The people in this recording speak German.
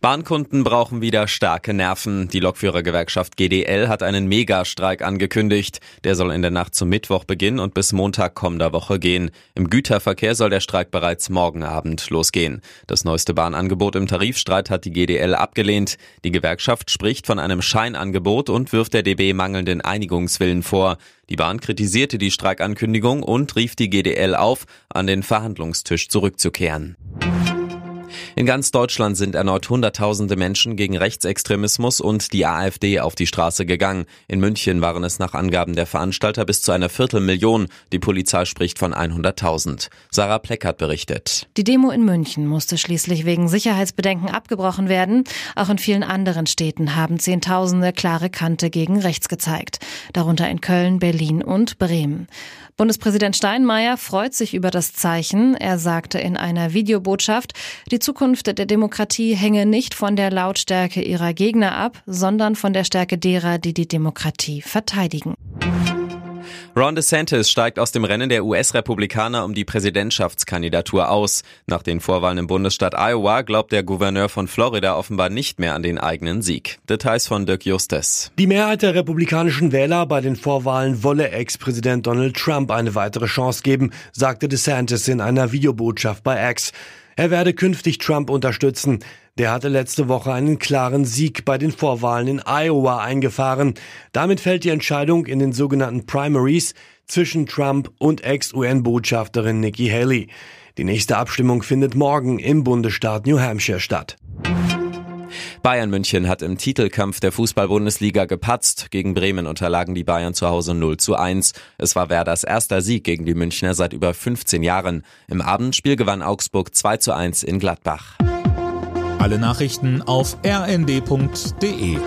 Bahnkunden brauchen wieder starke Nerven. Die Lokführergewerkschaft GDL hat einen Megastreik angekündigt. Der soll in der Nacht zum Mittwoch beginnen und bis Montag kommender Woche gehen. Im Güterverkehr soll der Streik bereits morgen Abend losgehen. Das neueste Bahnangebot im Tarifstreit hat die GDL abgelehnt. Die Gewerkschaft spricht von einem Scheinangebot und wirft der DB mangelnden Einigungswillen vor. Die Bahn kritisierte die Streikankündigung und rief die GDL auf, an den Verhandlungstisch zurückzukehren. In ganz Deutschland sind erneut Hunderttausende Menschen gegen Rechtsextremismus und die AfD auf die Straße gegangen. In München waren es nach Angaben der Veranstalter bis zu einer Viertelmillion. Die Polizei spricht von 100.000. Sarah Pleckert berichtet. Die Demo in München musste schließlich wegen Sicherheitsbedenken abgebrochen werden. Auch in vielen anderen Städten haben Zehntausende klare Kante gegen rechts gezeigt. Darunter in Köln, Berlin und Bremen. Bundespräsident Steinmeier freut sich über das Zeichen. Er sagte in einer Videobotschaft, die Zukunft der Demokratie hänge nicht von der Lautstärke ihrer Gegner ab, sondern von der Stärke derer, die die Demokratie verteidigen. Ron DeSantis steigt aus dem Rennen der US-Republikaner um die Präsidentschaftskandidatur aus. Nach den Vorwahlen im Bundesstaat Iowa glaubt der Gouverneur von Florida offenbar nicht mehr an den eigenen Sieg. Details von Dirk Justes. Die Mehrheit der republikanischen Wähler bei den Vorwahlen wolle Ex-Präsident Donald Trump eine weitere Chance geben, sagte DeSantis in einer Videobotschaft bei X. Er werde künftig Trump unterstützen. Der hatte letzte Woche einen klaren Sieg bei den Vorwahlen in Iowa eingefahren. Damit fällt die Entscheidung in den sogenannten Primaries zwischen Trump und Ex-UN-Botschafterin Nikki Haley. Die nächste Abstimmung findet morgen im Bundesstaat New Hampshire statt. Bayern München hat im Titelkampf der Fußball-Bundesliga gepatzt. Gegen Bremen unterlagen die Bayern zu Hause 0 zu 1. Es war Werders erster Sieg gegen die Münchner seit über 15 Jahren. Im Abendspiel gewann Augsburg 2 zu 1 in Gladbach. Alle Nachrichten auf rnd.de